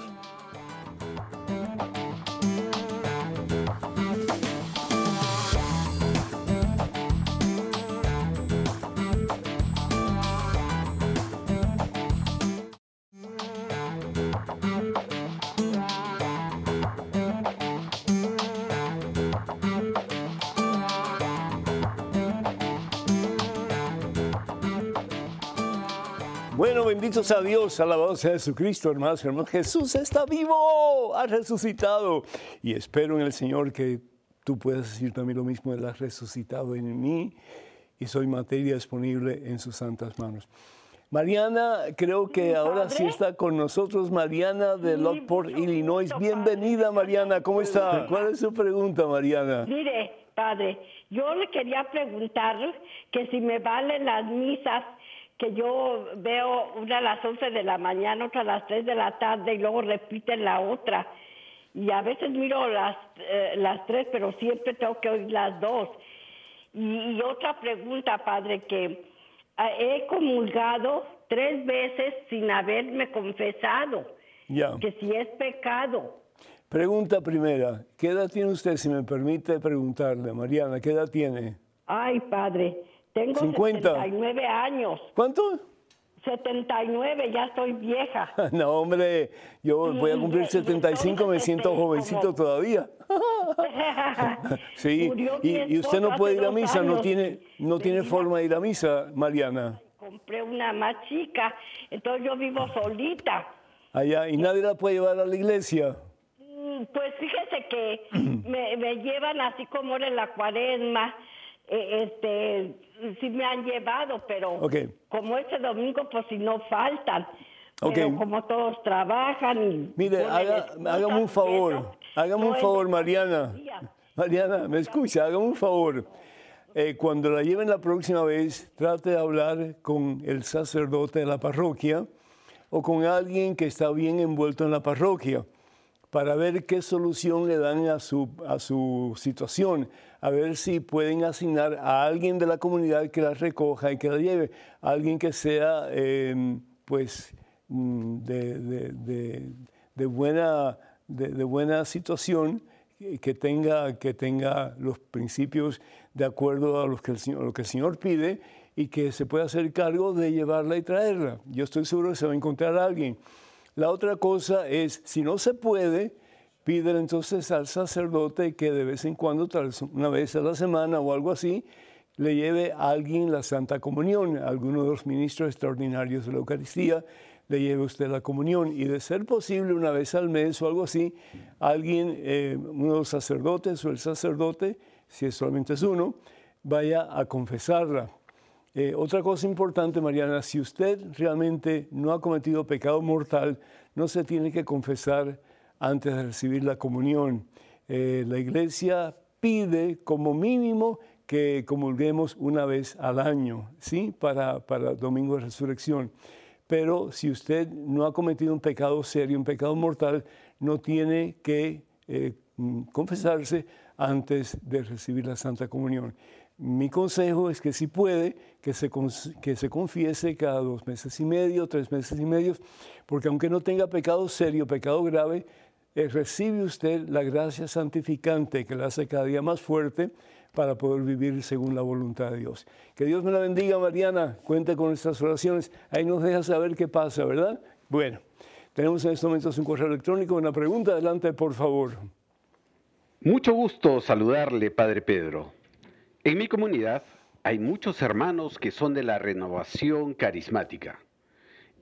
Benditos a Dios, alabado sea Jesucristo, hermanos y hermanos. Jesús está vivo, ha resucitado. Y espero en el Señor que tú puedas decir también lo mismo, Él ha resucitado en mí y soy materia disponible en sus santas manos. Mariana, creo que ahora sí está con nosotros Mariana de Lockport, Illinois. Bienvenida. Mariana. ¿Cómo está? ¿Cuál es su pregunta, Mariana? Mire, padre, yo le quería preguntar que si me valen las misas que yo veo una a las 11 de la mañana, otra a las 3 de la tarde y luego repiten la otra. Y a veces miro las, eh, las tres, pero siempre tengo que oír las dos. Y, y otra pregunta, padre, que ah, he comulgado tres veces sin haberme confesado, Ya. que si es pecado. Pregunta primera. ¿Qué edad tiene usted, si me permite preguntarle, Mariana? ¿Qué edad tiene? Ay, padre, tengo 50. 79 años. ¿Cuánto? 79, ya estoy vieja. *laughs* No, hombre, yo voy a cumplir y 75, me siento jovencito como- todavía. *laughs* Sí, y, y usted no puede ir a misa, no tiene, no tiene forma de ir a misa, Mariana. Compré una más chica, entonces yo vivo solita. Allá, y nadie la puede llevar a la iglesia. Mm, Pues fíjese que *clears throat* me, me llevan así como era en la cuaresma, este, sí me han llevado, pero como este domingo, pues si no faltan. Pero como todos trabajan. Mire, haga, hágame un favor, no un favor, Mariana. Mariana, me escucha, hágame un favor. Eh, cuando la lleven la próxima vez, trate de hablar con el sacerdote de la parroquia o con alguien que está bien envuelto en la parroquia para ver qué solución le dan a su, a su situación, a ver si pueden asignar a alguien de la comunidad que la recoja y que la lleve, alguien que sea, eh, pues, mm, de, de- de- de buena, situación, que- tenga, que tenga los principios de acuerdo a lo que el Señor pide y que se pueda hacer cargo de llevarla y traerla. Yo estoy seguro que se va a encontrar a alguien. La otra cosa es, si no se puede, pídele entonces al sacerdote que de vez en cuando, una vez a la semana o algo así, le lleve a alguien la Santa Comunión, alguno de los ministros extraordinarios de la Eucaristía, le lleve usted la comunión y de ser posible una vez al mes o algo así, alguien, eh, uno de los sacerdotes o el sacerdote, si es solamente es uno, vaya a confesarla. Eh, otra cosa importante, Mariana, si usted realmente no ha cometido pecado mortal, no se tiene que confesar antes de recibir la comunión. Eh, la iglesia pide como mínimo que comulguemos una vez al año, ¿sí? Para, para Domingo de Resurrección. Pero si usted no ha cometido un pecado serio, un pecado mortal, no tiene que eh, confesarse antes de recibir la Santa Comunión. Mi consejo es que si puede, que se, que se confiese cada dos meses y medio, tres meses y medio, porque aunque no tenga pecado serio, pecado grave, eh, recibe usted la gracia santificante que la hace cada día más fuerte para poder vivir según la voluntad de Dios. Que Dios me la bendiga, Mariana. Cuente con nuestras oraciones. Ahí nos deja saber qué pasa, ¿verdad? Bueno, tenemos en estos momentos un correo electrónico. Una pregunta, adelante, por favor. Mucho gusto saludarle, Padre Pedro. En mi comunidad hay muchos hermanos que son de la renovación carismática.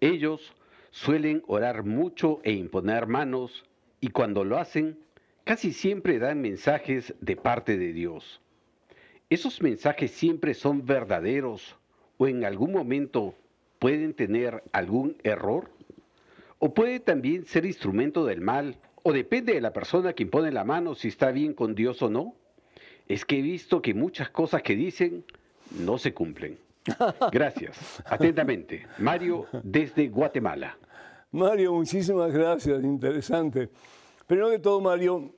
Ellos suelen orar mucho e imponer manos y cuando lo hacen, casi siempre dan mensajes de parte de Dios. ¿Esos mensajes siempre son verdaderos o en algún momento pueden tener algún error? ¿O puede también ser instrumento del mal? ¿O depende de la persona que impone la mano si está bien con Dios o no? Es que he visto que muchas cosas que dicen no se cumplen. *laughs* Gracias. Atentamente, Mario desde Guatemala. Mario, muchísimas gracias, interesante. Primero que todo, Mario,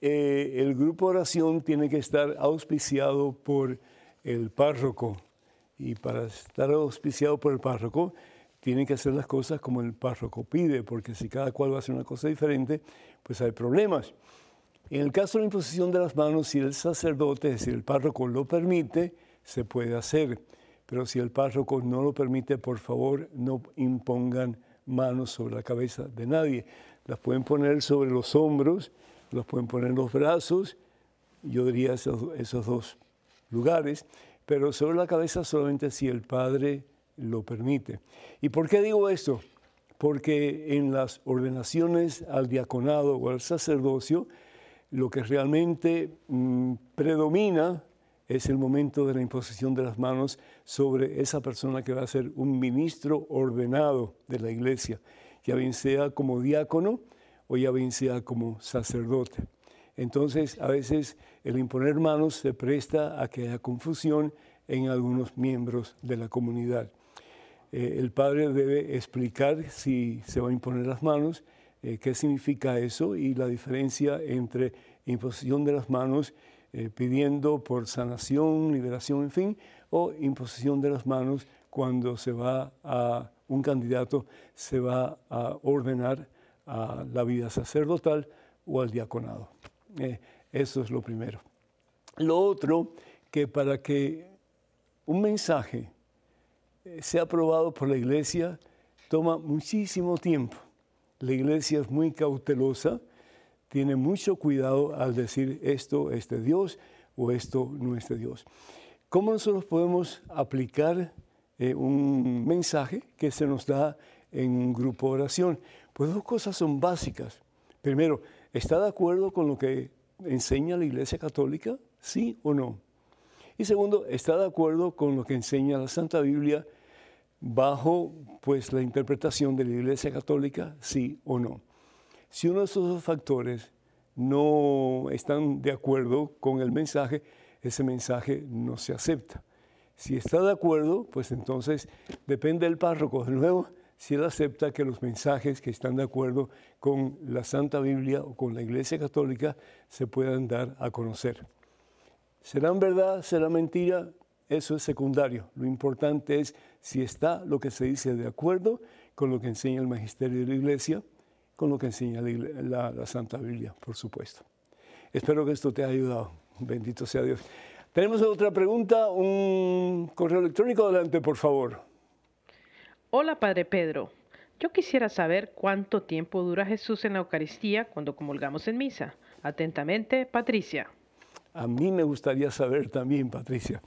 eh, el grupo de oración tiene que estar auspiciado por el párroco. Y para estar auspiciado por el párroco, tienen que hacer las cosas como el párroco pide, porque si cada cual va a hacer una cosa diferente, pues hay problemas. En el caso de la imposición de las manos, si el sacerdote, es decir, el párroco lo permite, se puede hacer. Pero si el párroco no lo permite, por favor, no impongan manos sobre la cabeza de nadie. Las pueden poner sobre los hombros, las pueden poner en los brazos, yo diría esos, esos dos lugares, pero sobre la cabeza solamente si el padre lo permite. ¿Y por qué digo esto? Porque en las ordenaciones al diaconado o al sacerdocio, lo que realmente mm, predomina es el momento de la imposición de las manos sobre esa persona que va a ser un ministro ordenado de la iglesia, ya bien sea como diácono o ya bien sea como sacerdote. Entonces, a veces el imponer manos se presta a que haya confusión en algunos miembros de la comunidad. Eh, el padre debe explicar si se va a imponer las manos, eh, qué significa eso y la diferencia entre imposición de las manos eh, pidiendo por sanación, liberación, en fin, o imposición de las manos cuando se va a un candidato, se va a ordenar a la vida sacerdotal o al diaconado. Eh, eso es lo primero. Lo otro, que para que un mensaje sea aprobado por la iglesia, toma muchísimo tiempo. La iglesia es muy cautelosa tiene mucho cuidado al decir esto es de Dios o esto no es de Dios. ¿Cómo nosotros podemos aplicar eh, un mensaje que se nos da en un grupo de oración? Pues dos cosas son básicas. Primero, ¿está de acuerdo con lo que enseña la Iglesia Católica? ¿Sí o no? Y segundo, ¿está de acuerdo con lo que enseña la Santa Biblia bajo pues la interpretación de la Iglesia Católica? ¿Sí o no? Si uno de esos dos factores no están de acuerdo con el mensaje, ese mensaje no se acepta. Si está de acuerdo, pues entonces depende del párroco de nuevo si él acepta que los mensajes que están de acuerdo con la Santa Biblia o con la Iglesia Católica se puedan dar a conocer. ¿Serán verdad? ¿Será mentira? Eso es secundario. Lo importante es si está lo que se dice de acuerdo con lo que enseña el magisterio de la Iglesia con lo que enseña la, Santa Biblia, por supuesto. Espero que esto te haya ayudado. Bendito sea Dios. Tenemos otra pregunta, un correo electrónico. Adelante, por favor. Hola, Padre Pedro. Yo quisiera saber cuánto tiempo dura Jesús en la Eucaristía cuando comulgamos en misa. Atentamente, Patricia. A mí me gustaría saber también, Patricia.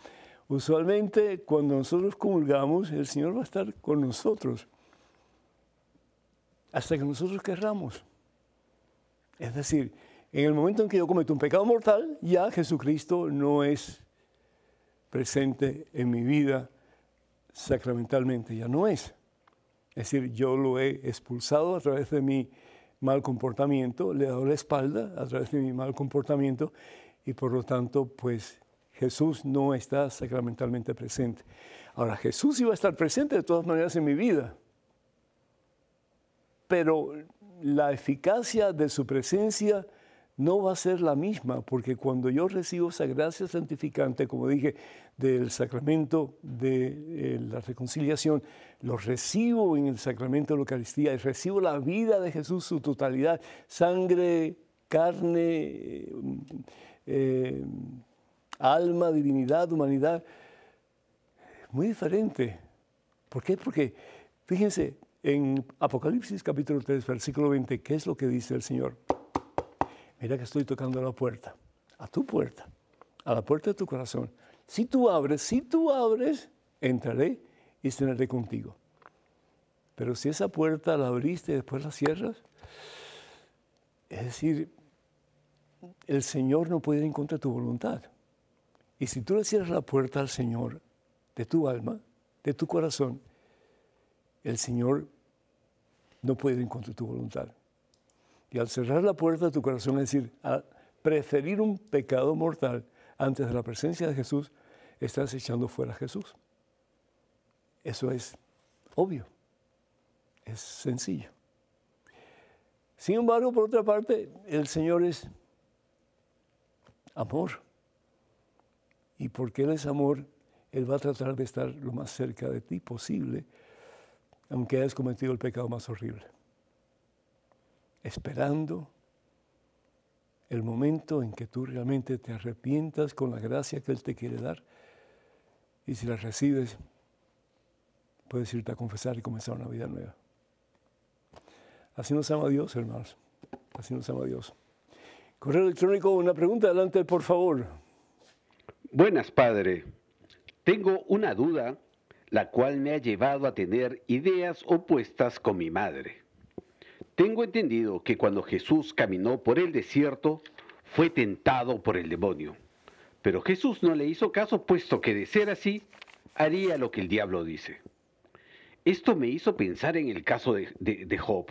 Usualmente cuando nosotros comulgamos, el Señor va a estar con nosotros hasta que nosotros querramos. Es decir, en el momento en que yo cometo un pecado mortal, ya Jesucristo no es presente en mi vida sacramentalmente, ya no es. Es decir, yo lo he expulsado a través de mi mal comportamiento, le he dado la espalda a través de mi mal comportamiento y por lo tanto, pues Jesús no está sacramentalmente presente. Ahora, Jesús iba a estar presente de todas maneras en mi vida pero la eficacia de su presencia no va a ser la misma, porque cuando yo recibo esa gracia santificante, como dije, del sacramento de eh, la reconciliación, lo recibo en el sacramento de la Eucaristía y recibo la vida de Jesús, su totalidad, sangre, carne, eh, alma, divinidad, humanidad, muy diferente. ¿Por qué? Porque, fíjense, en Apocalipsis capítulo 3, versículo 20, ¿qué es lo que dice el Señor? Mira que estoy tocando a la puerta, a tu puerta, a la puerta de tu corazón. Si tú abres, si tú abres, entraré y cenaré contigo. Pero si esa puerta la abriste y después la cierras, es decir, el Señor no puede ir en contra de tu voluntad. Y si tú le cierras la puerta al Señor de tu alma, de tu corazón, el Señor no puede ir tu voluntad. Y al cerrar la puerta de tu corazón, es decir, a preferir un pecado mortal antes de la presencia de Jesús, estás echando fuera a Jesús. Eso es obvio, es sencillo. Sin embargo, por otra parte, el Señor es amor. Y porque Él es amor, Él va a tratar de estar lo más cerca de ti posible aunque hayas cometido el pecado más horrible. Esperando el momento en que tú realmente te arrepientas con la gracia que Él te quiere dar. Y si la recibes, puedes irte a confesar y comenzar una vida nueva. Así nos ama Dios, hermanos. Así nos ama Dios. Correo electrónico, una pregunta, adelante, por favor. Buenas, Padre. Tengo una duda la cual me ha llevado a tener ideas opuestas con mi madre. Tengo entendido que cuando Jesús caminó por el desierto, fue tentado por el demonio. Pero Jesús no le hizo caso, puesto que de ser así, haría lo que el diablo dice. Esto me hizo pensar en el caso de, de Job.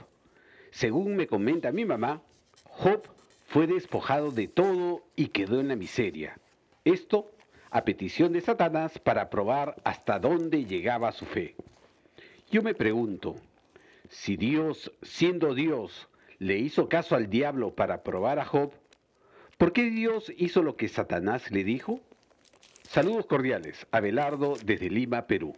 Según me comenta mi mamá, Job fue despojado de todo y quedó en la miseria. Esto a petición de Satanás para probar hasta dónde llegaba su fe. Yo me pregunto, si Dios, siendo Dios, le hizo caso al diablo para probar a Job, ¿por qué Dios hizo lo que Satanás le dijo? Saludos cordiales, Abelardo desde Lima, Perú.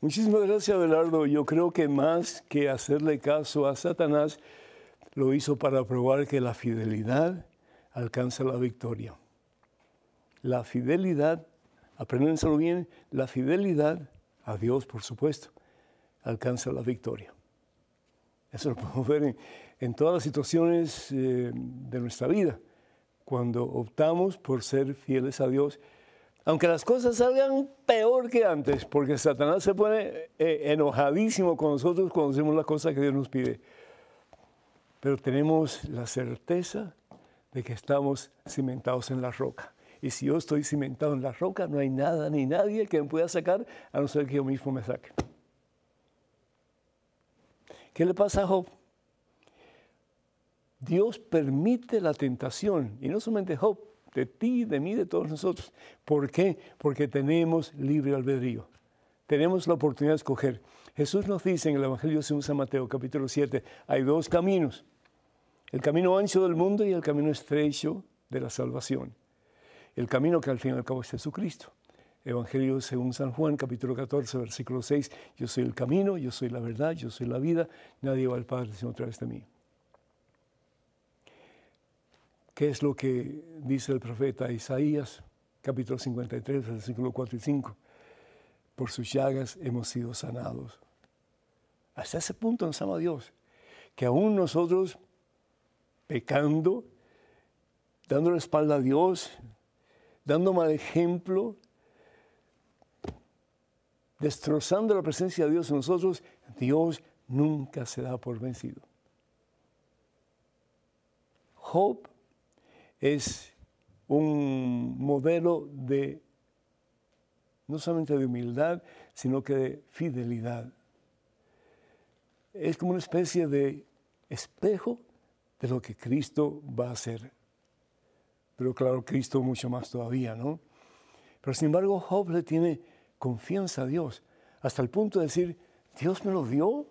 Muchísimas gracias, Abelardo. Yo creo que más que hacerle caso a Satanás, lo hizo para probar que la fidelidad alcanza la victoria. La fidelidad, apréndenselo bien, la fidelidad a Dios, por supuesto, alcanza la victoria. Eso lo *laughs* podemos ver en, todas las situaciones eh, de nuestra vida. Cuando optamos por ser fieles a Dios, aunque las cosas salgan peor que antes, porque Satanás se pone eh, enojadísimo con nosotros cuando hacemos las cosas que Dios nos pide. Pero tenemos la certeza de que estamos cimentados en la roca. Y si yo estoy cimentado en la roca, no hay nada ni nadie que me pueda sacar, a no ser que yo mismo me saque. ¿Qué le pasa a Job? Dios permite la tentación, y no solamente Job, de ti, de mí, de todos nosotros. ¿Por qué? Porque tenemos libre albedrío. Tenemos la oportunidad de escoger. Jesús nos dice en el Evangelio de San Mateo, capítulo 7, hay dos caminos. El camino ancho del mundo y el camino estrecho de la salvación. El camino que al fin y al cabo es Jesucristo. Evangelio según San Juan, capítulo 14, versículo 6, yo soy el camino, yo soy la verdad, yo soy la vida, nadie va al Padre sino a través de mí. ¿Qué es lo que dice el profeta Isaías, capítulo 53, versículo 4 y 5? Por sus llagas hemos sido sanados. Hasta ese punto nos ama Dios, que aún nosotros, pecando, dando la espalda a Dios, dando mal ejemplo, destrozando la presencia de Dios en nosotros, Dios nunca se da por vencido. Job es un modelo de no solamente de humildad, sino que de fidelidad. Es como una especie de espejo de lo que Cristo va a hacer. Pero claro, Cristo mucho más todavía, ¿no? Pero sin embargo, Job le tiene confianza a Dios, hasta el punto de decir, Dios me lo dio,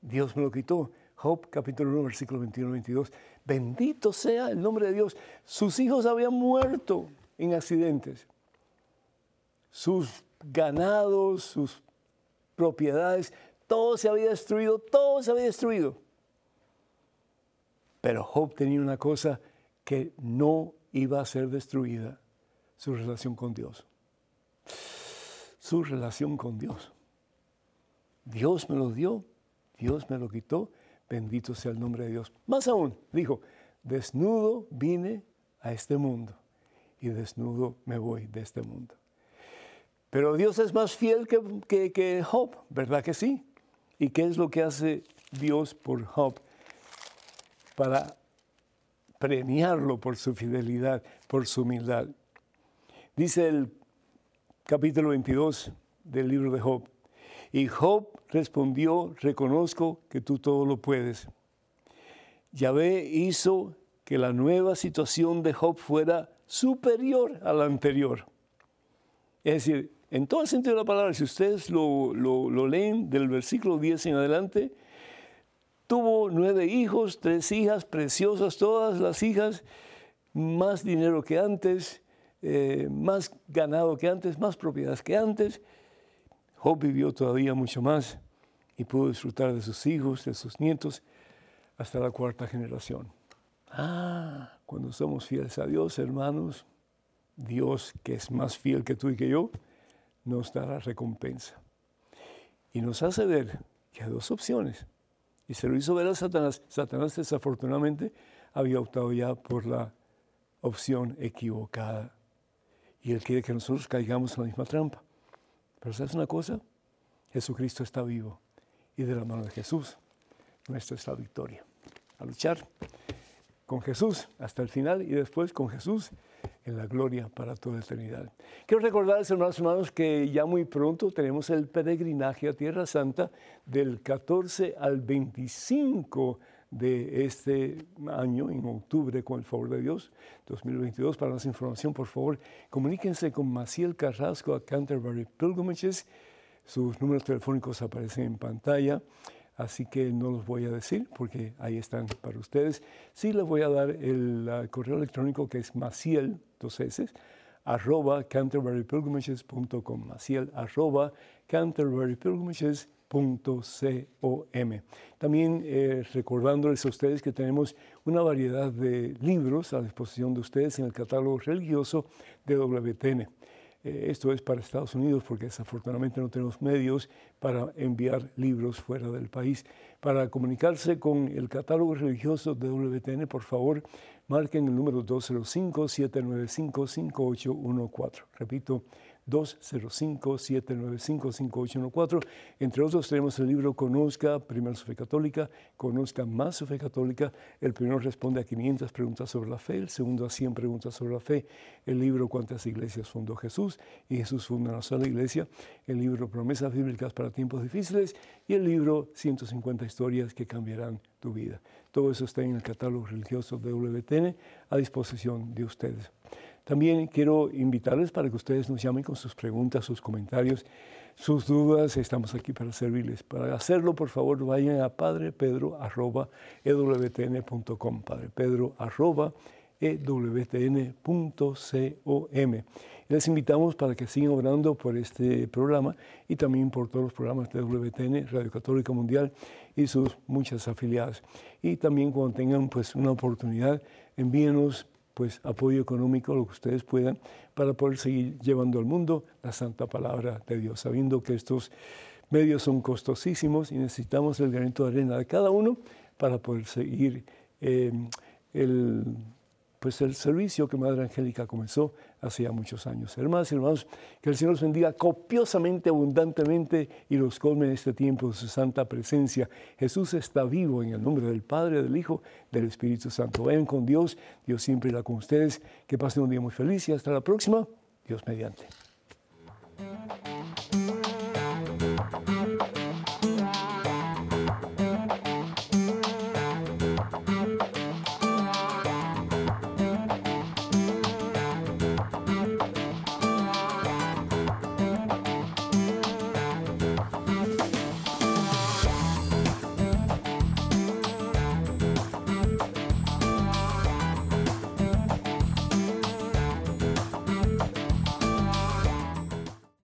Dios me lo quitó. Job capítulo 1, versículo 21 22. Bendito sea el nombre de Dios. Sus hijos habían muerto en accidentes. Sus ganados, sus propiedades, todo se había destruido, todo se había destruido. Pero Job tenía una cosa que no iba a ser destruida, su relación con Dios su relación con Dios. Dios me lo dio, Dios me lo quitó, bendito sea el nombre de Dios. Más aún, dijo, desnudo vine a este mundo y desnudo me voy de este mundo. Pero Dios es más fiel que, que, Job, ¿verdad que sí? ¿Y qué es lo que hace Dios por Job? Para premiarlo por su fidelidad, por su humildad. Dice el capítulo 22 del libro de Job. Y Job respondió, reconozco que tú todo lo puedes. Yahvé hizo que la nueva situación de Job fuera superior a la anterior. Es decir, en todo el sentido de la palabra, si ustedes lo, lo leen del versículo 10 en adelante, tuvo nueve hijos, tres hijas preciosas, todas las hijas, más dinero que antes, eh, más ganado que antes, más propiedades que antes. Job vivió todavía mucho más y pudo disfrutar de sus hijos, de sus nietos, hasta la cuarta generación. Ah, cuando somos fieles a Dios, hermanos, Dios, que es más fiel que tú y que yo, nos dará recompensa. Y nos hace ver que hay dos opciones. Y se lo hizo ver a Satanás. Satanás desafortunadamente había optado ya por la opción equivocada y Él quiere que nosotros caigamos en la misma trampa. Pero ¿sabes una cosa? Jesucristo está vivo y de la mano de Jesús nuestra es la victoria. A luchar con Jesús hasta el final y después con Jesús en la gloria para toda eternidad. Quiero recordarles, hermanos hermanos, que ya muy pronto tenemos el peregrinaje a Tierra Santa del 14 al 25 de este año, en octubre, con el favor de Dios, 2022. Para más información, por favor, comuníquense con Maciel Carrasco a Canterbury Pilgrimages. Sus números telefónicos aparecen en pantalla, así que no los voy a decir porque ahí están para ustedes. Sí les voy a dar el correo electrónico que es maciel, dos S, arroba canterburypilgrimages.com, maciel, arroba canterburypilgrimages.com Com. También eh, recordándoles a ustedes que tenemos una variedad de libros a disposición de ustedes en el catálogo religioso de WTN. Eh, esto es para Estados Unidos porque desafortunadamente no tenemos medios para enviar libros fuera del país. Para comunicarse con el catálogo religioso de WTN, por favor, marquen el número 205-795-5814. Repito, 205-795-5814. Entre otros tenemos el libro Conozca primero su fe católica, Conozca más su fe católica. El primero responde a 500 preguntas sobre la fe, el segundo a 100 preguntas sobre la fe. El libro Cuántas iglesias fundó Jesús y Jesús fundó una sola iglesia. El libro Promesas bíblicas para tiempos difíciles y el libro 150 historias que cambiarán tu vida. Todo eso está en el catálogo religioso de WTN a disposición de ustedes. También quiero invitarles para que ustedes nos llamen con sus preguntas, sus comentarios, sus dudas. Estamos aquí para servirles. Para hacerlo, por favor, vayan a padrepedro.ewtn.com. padrepedro.ewtn.com. Les invitamos para que sigan orando por este programa y también por todos los programas de WTN, Radio Católica Mundial y sus muchas afiliadas. Y también cuando tengan pues, una oportunidad, envíenos pues apoyo económico, lo que ustedes puedan, para poder seguir llevando al mundo la santa palabra de Dios, sabiendo que estos medios son costosísimos y necesitamos el granito de arena de cada uno para poder seguir eh, el pues el servicio que Madre Angélica comenzó hace ya muchos años. Hermanos y hermanos, que el Señor los bendiga copiosamente, abundantemente y los colme en este tiempo de su santa presencia. Jesús está vivo en el nombre del Padre, del Hijo, del Espíritu Santo. Vayan con Dios, Dios siempre irá con ustedes. Que pasen un día muy feliz y hasta la próxima. Dios mediante.